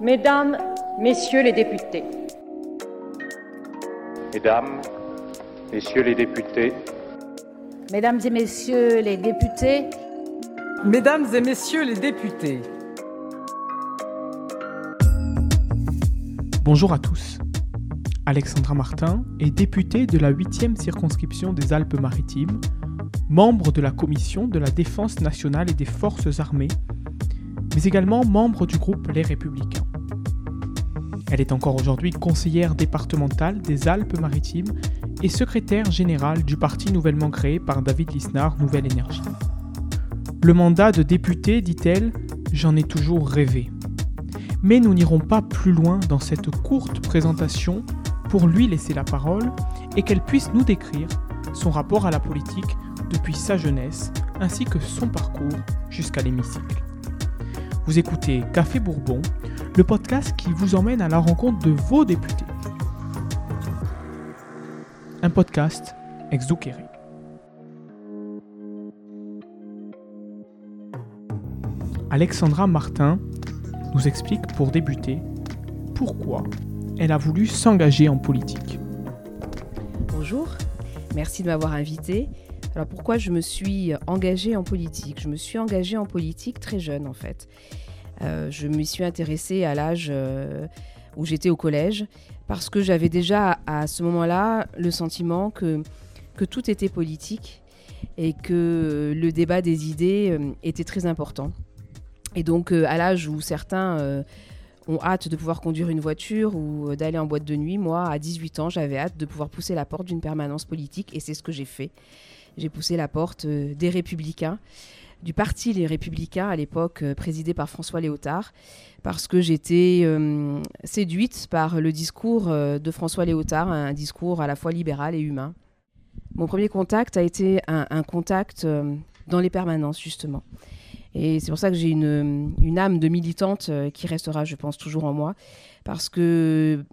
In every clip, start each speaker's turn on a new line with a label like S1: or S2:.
S1: Mesdames, Messieurs les députés.
S2: Mesdames, Messieurs les députés.
S3: Mesdames et Messieurs les députés.
S4: Mesdames et Messieurs les députés.
S5: Bonjour à tous. Alexandra Martin est députée de la 8e circonscription des Alpes-Maritimes, membre de la Commission de la Défense nationale et des Forces armées, mais également membre du groupe Les Républicains. Elle est encore aujourd'hui conseillère départementale des Alpes-Maritimes et secrétaire générale du parti nouvellement créé par David Lisnard Nouvelle Énergie. Le mandat de députée, dit-elle, j'en ai toujours rêvé. Mais nous n'irons pas plus loin dans cette courte présentation pour lui laisser la parole et qu'elle puisse nous décrire son rapport à la politique depuis sa jeunesse ainsi que son parcours jusqu'à l'hémicycle. Vous écoutez Café Bourbon, le podcast qui vous emmène à la rencontre de vos députés. Un podcast ex Alexandra Martin nous explique pour débuter pourquoi elle a voulu s'engager en politique.
S6: Bonjour, merci de m'avoir invité. Alors pourquoi je me suis engagée en politique? Je me suis engagée en politique très jeune en fait. Euh, je m'y suis intéressée à l'âge euh, où j'étais au collège parce que j'avais déjà à ce moment-là le sentiment que, que tout était politique et que le débat des idées euh, était très important. Et donc à l'âge où certains ont hâte de pouvoir conduire une voiture ou d'aller en boîte de nuit, moi à 18 ans j'avais hâte de pouvoir pousser la porte d'une permanence politique et c'est ce que j'ai fait. J'ai poussé la porte des républicains du parti Les Républicains à l'époque euh, présidé par François Léotard parce que j'étais euh, séduite par le discours euh, de François Léotard, un discours à la fois libéral et humain. Mon premier contact a été un, contact dans les permanences justement. Et c'est pour ça que j'ai une, une, âme de militante qui restera, je pense, toujours en moi, parce que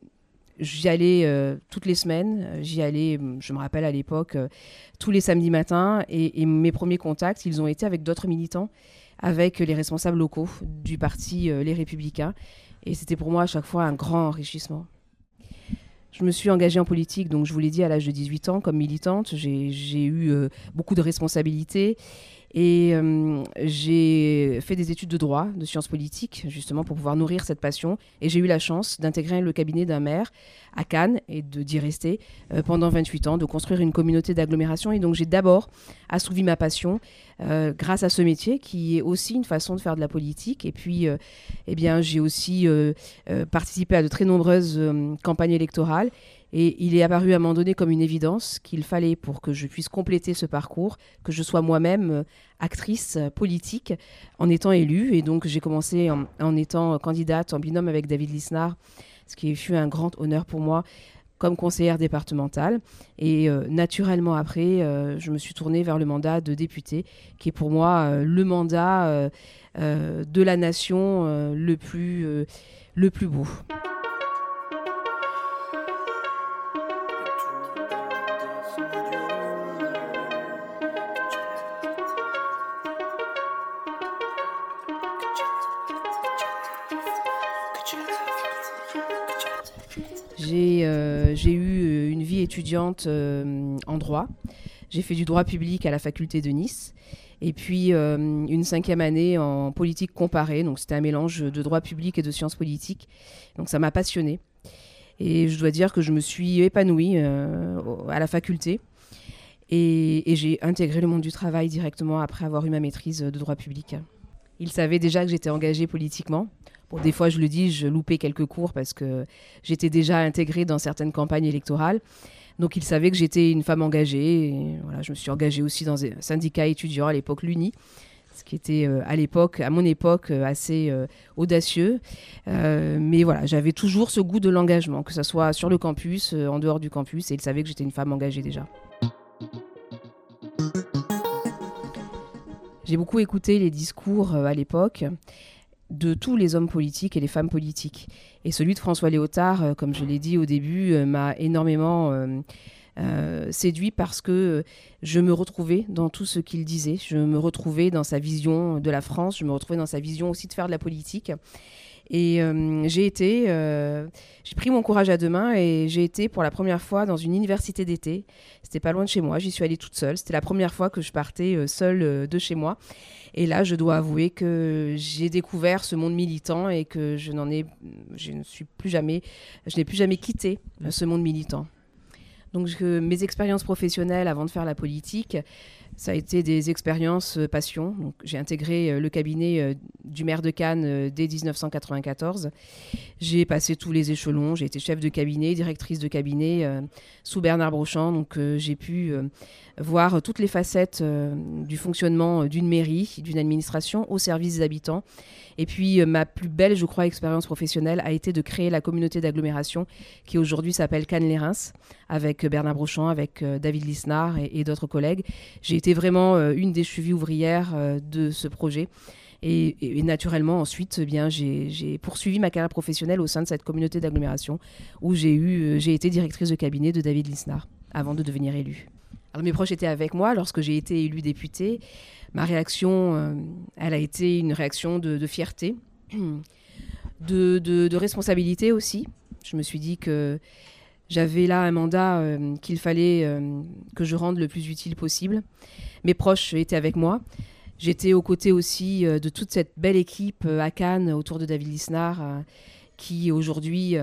S6: J'y allais euh, toutes les semaines. J'y allais, je me rappelle à l'époque, euh, tous les samedis matins. Et, mes premiers contacts, ils ont été avec d'autres militants, avec les responsables locaux du parti euh, Les Républicains. Et c'était pour moi à chaque fois un grand enrichissement. Je me suis engagée en politique, donc je vous l'ai dit, à l'âge de 18 ans, comme militante. J'ai eu beaucoup de responsabilités. Et euh, j'ai fait des études de droit, de sciences politiques, justement pour pouvoir nourrir cette passion. Et j'ai eu la chance d'intégrer le cabinet d'un maire à Cannes et d'y rester euh, pendant 28 ans, de construire une communauté d'agglomération. Et donc j'ai d'abord assouvi ma passion euh, grâce à ce métier qui est aussi une façon de faire de la politique. Et puis, eh bien, j'ai aussi participé à de très nombreuses campagnes électorales. Et il est apparu à un moment donné comme une évidence qu'il fallait, pour que je puisse compléter ce parcours, que je sois moi-même euh, actrice euh, politique en étant élue. Et donc j'ai commencé en, étant candidate en binôme avec David Lisnard, ce qui fut un grand honneur pour moi comme conseillère départementale. Et euh, naturellement après, je me suis tournée vers le mandat de députée, qui est pour moi le mandat de la nation le, plus, le plus beau. J'ai eu euh, une vie étudiante euh, en droit. J'ai fait du droit public à la faculté de Nice. Et puis une cinquième année en politique comparée. Donc c'était un mélange de droit public et de sciences politiques. Donc ça m'a passionnée. Et je dois dire que je me suis épanouie à la faculté. Et, et j'ai intégré le monde du travail directement après avoir eu ma maîtrise de droit public. Il savait déjà que j'étais engagée politiquement des fois, je le dis, je loupais quelques cours parce que j'étais déjà intégrée dans certaines campagnes électorales. Donc, il savait que j'étais une femme engagée. voilà, je me suis engagée aussi dans un syndicat étudiant à l'époque, l'UNI, ce qui était euh, à l'époque, à mon époque, euh, assez euh, audacieux. mais voilà, j'avais toujours ce goût de l'engagement, que ce soit sur le campus, en dehors du campus, et il savait que j'étais une femme engagée déjà. J'ai beaucoup écouté les discours à l'époque de tous les hommes politiques et les femmes politiques. Et celui de François Léotard, euh, comme je l'ai dit au début, euh, m'a énormément euh, séduit parce que je me retrouvais dans tout ce qu'il disait. Je me retrouvais dans sa vision de la France, je me retrouvais dans sa vision aussi de faire de la politique. Et euh, j'ai été, euh, j'ai pris mon courage à deux mains et j'ai été pour la première fois dans une université d'été. C'était pas loin de chez moi, j'y suis allée toute seule. C'était la première fois que je partais euh, seule de chez moi. Et là, je dois avouer que j'ai découvert ce monde militant et que je n'en ai, je ne suis plus jamais, je n'ai plus jamais quitté ce monde militant. Donc mes expériences professionnelles avant de faire la politique, ça a été des expériences euh, passion. J'ai intégré euh, le cabinet euh, du maire de Cannes dès 1994. J'ai passé tous les échelons. J'ai été chef de cabinet, directrice de cabinet sous Bernard Brochant. Donc j'ai pu voir toutes les facettes du fonctionnement d'une mairie, d'une administration au service des habitants. Et puis ma plus belle, je crois, expérience professionnelle a été de créer la communauté d'agglomération qui aujourd'hui s'appelle Cannes-les-Reims avec Bernard Brochant, avec David Lisnard et, d'autres collègues. Été vraiment euh, une des chevilles ouvrières euh, de ce projet. Et, naturellement, ensuite, eh bien, j'ai poursuivi ma carrière professionnelle au sein de cette communauté d'agglomération où j'ai eu, euh, j'ai été directrice de cabinet de David Lisnard avant de devenir élue. Alors mes proches étaient avec moi lorsque j'ai été élue députée. Ma réaction, elle a été une réaction de, fierté, de, de, responsabilité aussi. Je me suis dit que j'avais là un mandat qu'il fallait que je rende le plus utile possible. Mes proches étaient avec moi. J'étais aux côtés aussi euh, de toute cette belle équipe euh, à Cannes autour de David Lisnard euh, qui aujourd'hui,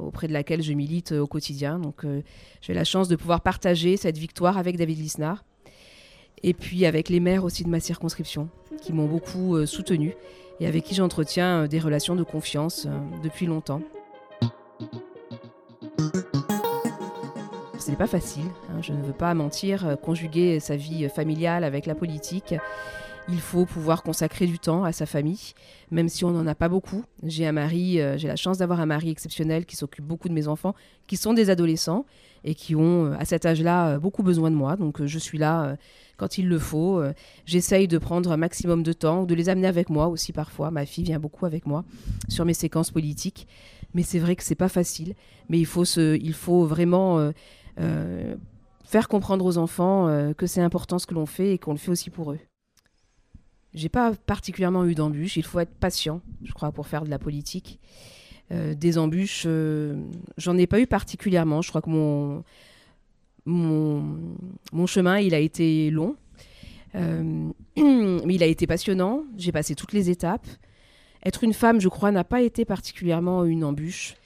S6: auprès de laquelle je milite au quotidien. Donc j'ai la chance de pouvoir partager cette victoire avec David Lisnard et puis avec les maires aussi de ma circonscription qui m'ont beaucoup soutenu et avec qui j'entretiens des relations de confiance depuis longtemps. Ce pas facile. Hein, je ne veux pas mentir, euh, conjuguer sa vie familiale avec la politique. Il faut pouvoir consacrer du temps à sa famille, même si on n'en a pas beaucoup. J'ai un mari, euh, j'ai la chance d'avoir un mari exceptionnel qui s'occupe beaucoup de mes enfants, qui sont des adolescents et qui ont, euh, à cet âge-là, beaucoup besoin de moi. Donc je suis là quand il le faut. J'essaye de prendre un maximum de temps, de les amener avec moi aussi parfois. Ma fille vient beaucoup avec moi sur mes séquences politiques. Mais c'est vrai que c'est pas facile. Mais il faut, se, il faut vraiment faire comprendre aux enfants euh, que c'est important ce que l'on fait et qu'on le fait aussi pour eux. J'ai pas particulièrement eu d'embûches. Il faut être patient, je crois, pour faire de la politique. Euh, des embûches, j'en ai pas eu particulièrement. Je crois que mon, mon, chemin, il a été long, mais il a été passionnant. J'ai passé toutes les étapes. Être une femme, je crois, n'a pas été particulièrement une embûche.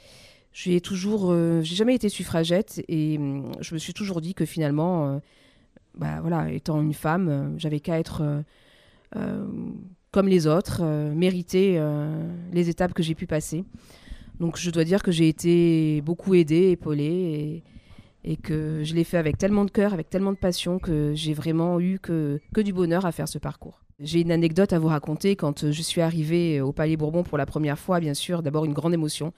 S6: J'ai toujours, euh, j'ai jamais été suffragette et hum, je me suis toujours dit que finalement, euh, bah voilà, étant une femme, euh, j'avais qu'à être comme les autres, mériter les étapes que j'ai pu passer. Donc je dois dire que j'ai été beaucoup aidée, épaulée et, que je l'ai fait avec tellement de cœur, avec tellement de passion que j'ai vraiment eu que, que du bonheur à faire ce parcours. J'ai une anecdote à vous raconter quand je suis arrivée au Palais Bourbon pour la première fois, bien sûr, d'abord une grande émotion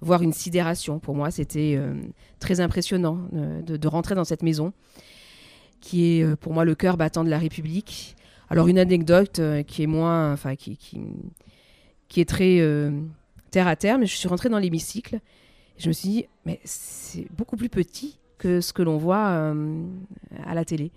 S6: voire une sidération. Pour moi, c'était euh, très impressionnant euh, de, rentrer dans cette maison, qui est euh, pour moi le cœur battant de la République. Alors une anecdote qui est moins, enfin qui, qui, est très terre à terre, mais je suis rentrée dans l'hémicycle. Je me suis dit, mais c'est beaucoup plus petit que ce que l'on voit à la télé.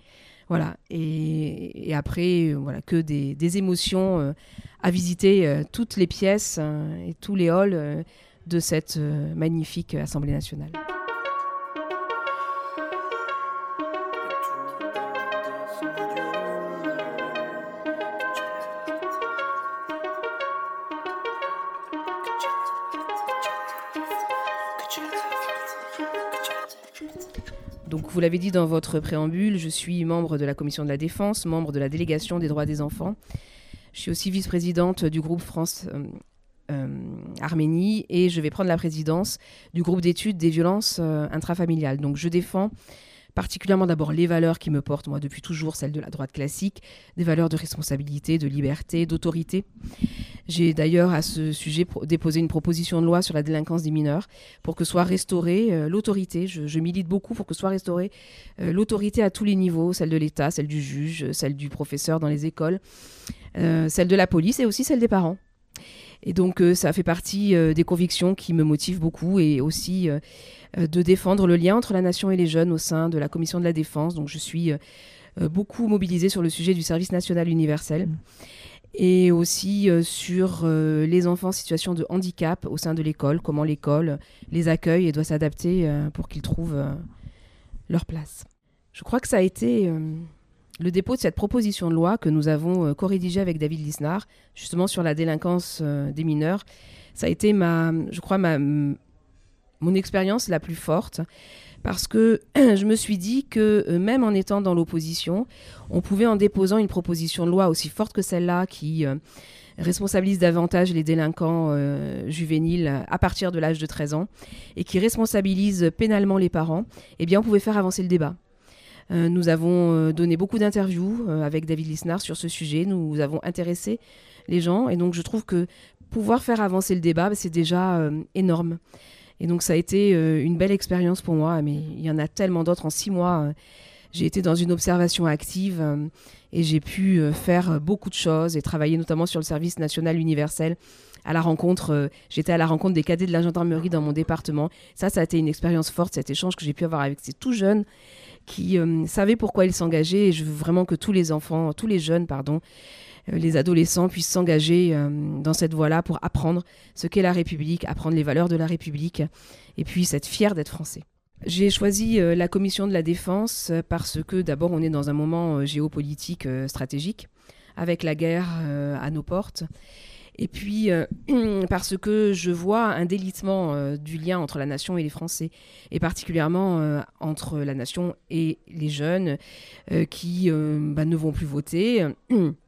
S6: Voilà. Et, après, voilà, que des, des émotions à visiter toutes les pièces et tous les halls de cette euh, magnifique Assemblée nationale. Donc, vous l'avez dit dans votre préambule, je suis membre de la Commission de la Défense, membre de la délégation des droits des enfants. Je suis aussi vice-présidente du groupe France euh, euh, Arménie et je vais prendre la présidence du groupe d'études des violences euh, intrafamiliales. Donc je défends particulièrement d'abord les valeurs qui me portent, moi, depuis toujours, celles de la droite classique, des valeurs de responsabilité, de liberté, d'autorité. J'ai d'ailleurs à ce sujet déposé une proposition de loi sur la délinquance des mineurs pour que soit restaurée euh, l'autorité. Je, milite beaucoup pour que soit restaurée l'autorité à tous les niveaux, celle de l'État, celle du juge, celle du professeur dans les écoles, celle de la police et aussi celle des parents. Et donc, euh, ça fait partie euh, des convictions qui me motivent beaucoup et aussi euh, de défendre le lien entre la nation et les jeunes au sein de la commission de la défense. Donc, je suis beaucoup mobilisée sur le sujet du service national universel. et aussi sur les enfants en situation de handicap au sein de l'école, comment l'école les accueille et doit s'adapter pour qu'ils trouvent leur place. Je crois que ça a été le dépôt de cette proposition de loi que nous avons co-rédigée avec David Lisnard, justement sur la délinquance des mineurs. Ça a été, ma, je crois, ma, mon expérience la plus forte parce que je me suis dit que euh, même en étant dans l'opposition, on pouvait en déposant une proposition de loi aussi forte que celle-là qui euh, responsabilise davantage les délinquants euh, juvéniles à partir de l'âge de 13 ans et qui responsabilise pénalement les parents, eh bien on pouvait faire avancer le débat. Nous avons donné beaucoup d'interviews avec David Lisnard sur ce sujet, nous avons intéressé les gens et donc je trouve que pouvoir faire avancer le débat, c'est déjà énorme. Et donc ça a été euh, une belle expérience pour moi, mais il y en a tellement d'autres en six mois. Euh, j'ai été dans une observation active euh, et j'ai pu faire beaucoup de choses et travailler notamment sur le service national universel. À la rencontre, j'étais à la rencontre des cadets de la gendarmerie dans mon département. Ça, ça a été une expérience forte, cet échange que j'ai pu avoir avec ces tout jeunes qui savaient pourquoi ils s'engageaient. Et je veux vraiment que tous les enfants, tous les jeunes, pardon, euh, les adolescents puissent s'engager euh, dans cette voie-là pour apprendre ce qu'est la République, apprendre les valeurs de la République et puis être fier d'être français. J'ai choisi euh, la commission de la défense parce que d'abord on est dans un moment géopolitique stratégique avec la guerre à nos portes. Et puis parce que je vois un délitement du lien entre la nation et les Français, et particulièrement entre la nation et les jeunes qui bah, ne vont plus voter.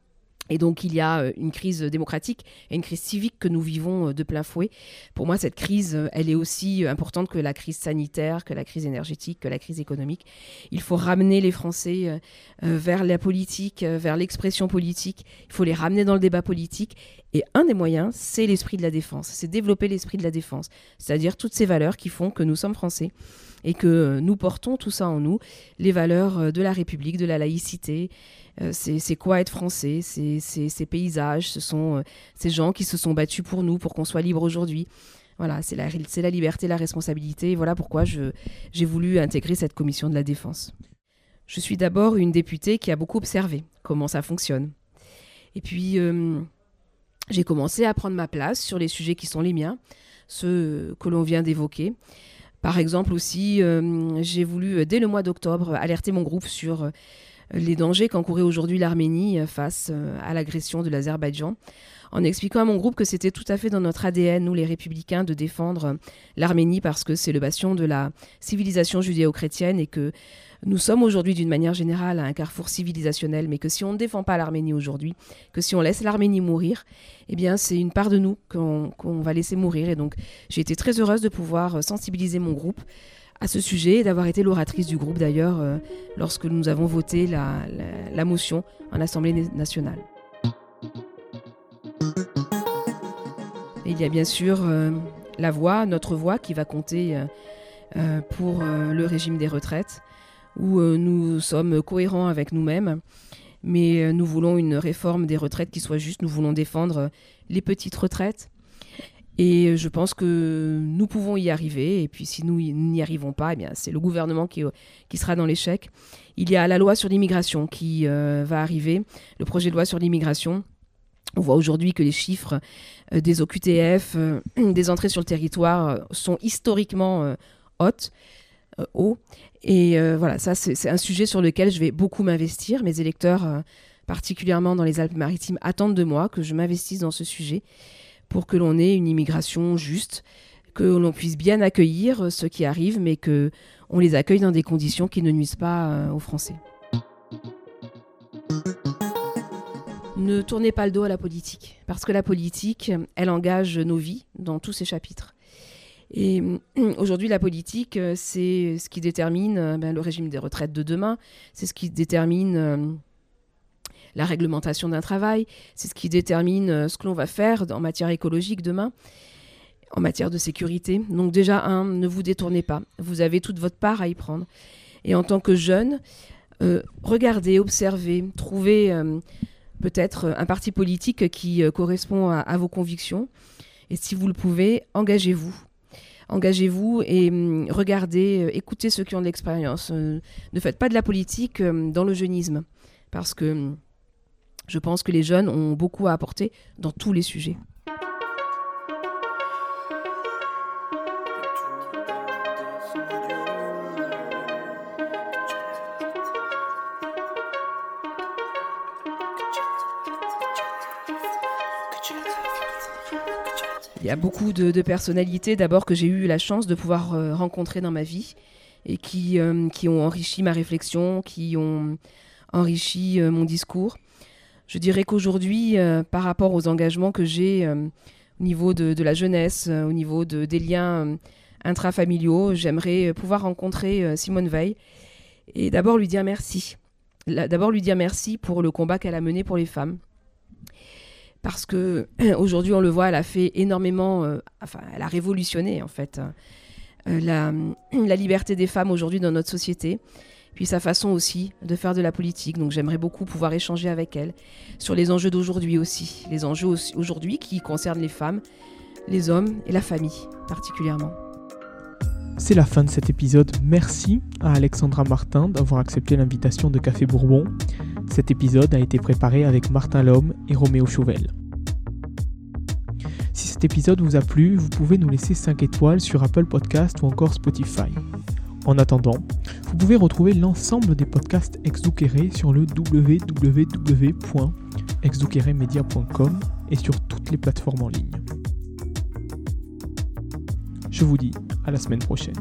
S6: Et donc il y a euh, une crise démocratique et une crise civique que nous vivons euh, de plein fouet. Pour moi, cette crise, euh, elle est aussi importante que la crise sanitaire, que la crise énergétique, que la crise économique. Il faut ramener les Français vers la politique, vers l'expression politique. Il faut les ramener dans le débat politique. Et un des moyens, c'est l'esprit de la défense. C'est développer l'esprit de la défense. C'est-à-dire toutes ces valeurs qui font que nous sommes Français et que nous portons tout ça en nous, les valeurs de la République, de la laïcité, euh, c'est quoi être français, ces paysages, ce sont euh, ces gens qui se sont battus pour nous, pour qu'on soit libre aujourd'hui. Voilà, c'est la, liberté, la responsabilité. voilà pourquoi j'ai voulu intégrer cette commission de la défense. Je suis d'abord une députée qui a beaucoup observé comment ça fonctionne. Et puis, euh, j'ai commencé à prendre ma place sur les sujets qui sont les miens, ceux que l'on vient d'évoquer. Par exemple aussi, j'ai voulu, dès le mois d'octobre, alerter mon groupe sur les dangers qu'encourait aujourd'hui l'Arménie euh, face euh, à l'agression de l'Azerbaïdjan, en expliquant à mon groupe que c'était tout à fait dans notre ADN, nous les républicains, de défendre euh, l'Arménie parce que c'est le bastion de la civilisation judéo-chrétienne et que nous sommes aujourd'hui d'une manière générale à un carrefour civilisationnel, mais que si on ne défend pas l'Arménie aujourd'hui, que si on laisse l'Arménie mourir, eh bien c'est une part de nous qu'on va laisser mourir. Et donc j'ai été très heureuse de pouvoir sensibiliser mon groupe à ce sujet et d'avoir été l'oratrice du groupe d'ailleurs euh, lorsque nous avons voté la, motion en Assemblée nationale. il y a bien sûr euh, la voix, notre voix qui va compter euh, pour le régime des retraites, où nous sommes cohérents avec nous-mêmes, mais nous voulons une réforme des retraites qui soit juste, nous voulons défendre les petites retraites, et je pense que nous pouvons y arriver. Et puis si nous n'y arrivons pas, eh c'est le gouvernement qui, qui sera dans l'échec. Il y a la loi sur l'immigration qui euh, va arriver, le projet de loi sur l'immigration. On voit aujourd'hui que les chiffres euh, des OQTF, euh, des entrées sur le territoire, sont historiquement hautes, hauts. Et voilà, ça c'est un sujet sur lequel je vais beaucoup m'investir. Mes électeurs, particulièrement dans les Alpes-Maritimes, attendent de moi que je m'investisse dans ce sujet pour que l'on ait une immigration juste, que l'on puisse bien accueillir ceux qui arrivent, mais que on les accueille dans des conditions qui ne nuisent pas euh, aux Français. Ne tournez pas le dos à la politique, parce que la politique, elle engage nos vies dans tous ses chapitres. Et aujourd'hui, la politique, c'est ce qui détermine euh, ben, le régime des retraites de demain, c'est ce qui détermine euh, la réglementation d'un travail, c'est ce qui détermine euh, ce que l'on va faire en matière écologique demain, en matière de sécurité. Donc déjà, ne vous détournez pas, vous avez toute votre part à y prendre. Et en tant que jeune, euh, regardez, observez, trouvez euh, peut-être un parti politique qui correspond à, vos convictions. Et si vous le pouvez, engagez-vous engagez-vous et hum, regardez, écoutez ceux qui ont de l'expérience. ne faites pas de la politique dans le jeunisme, parce que hum, Je pense que les jeunes ont beaucoup à apporter dans tous les sujets. Il y a beaucoup de, personnalités d'abord que j'ai eu la chance de pouvoir euh, rencontrer dans ma vie et qui, euh, qui ont enrichi ma réflexion, qui ont enrichi euh, mon discours. Je dirais qu'aujourd'hui, par rapport aux engagements que j'ai au niveau de, la jeunesse, au niveau de, des liens intrafamiliaux, j'aimerais pouvoir rencontrer Simone Veil. Et d'abord lui dire merci. D'abord lui dire merci pour le combat qu'elle a mené pour les femmes. Parce que aujourd'hui on le voit, elle a fait énormément, euh, enfin elle a révolutionné en fait euh, la, liberté des femmes aujourd'hui dans notre société, puis sa façon aussi de faire de la politique. Donc j'aimerais beaucoup pouvoir échanger avec elle sur les enjeux d'aujourd'hui aussi, les enjeux aujourd'hui qui concernent les femmes, les hommes et la famille particulièrement.
S5: C'est la fin de cet épisode. Merci à Alexandra Martin d'avoir accepté l'invitation de Café Bourbon. Cet épisode a été préparé avec Martin Lhomme et Roméo Chauvel. Si cet épisode vous a plu, vous pouvez nous laisser 5 étoiles sur Apple Podcast ou encore Spotify. En attendant, vous pouvez retrouver l'ensemble des podcasts Exdouqueré sur le www.exdouqueremedia.com et sur toutes les plateformes en ligne. Je vous dis à la semaine prochaine.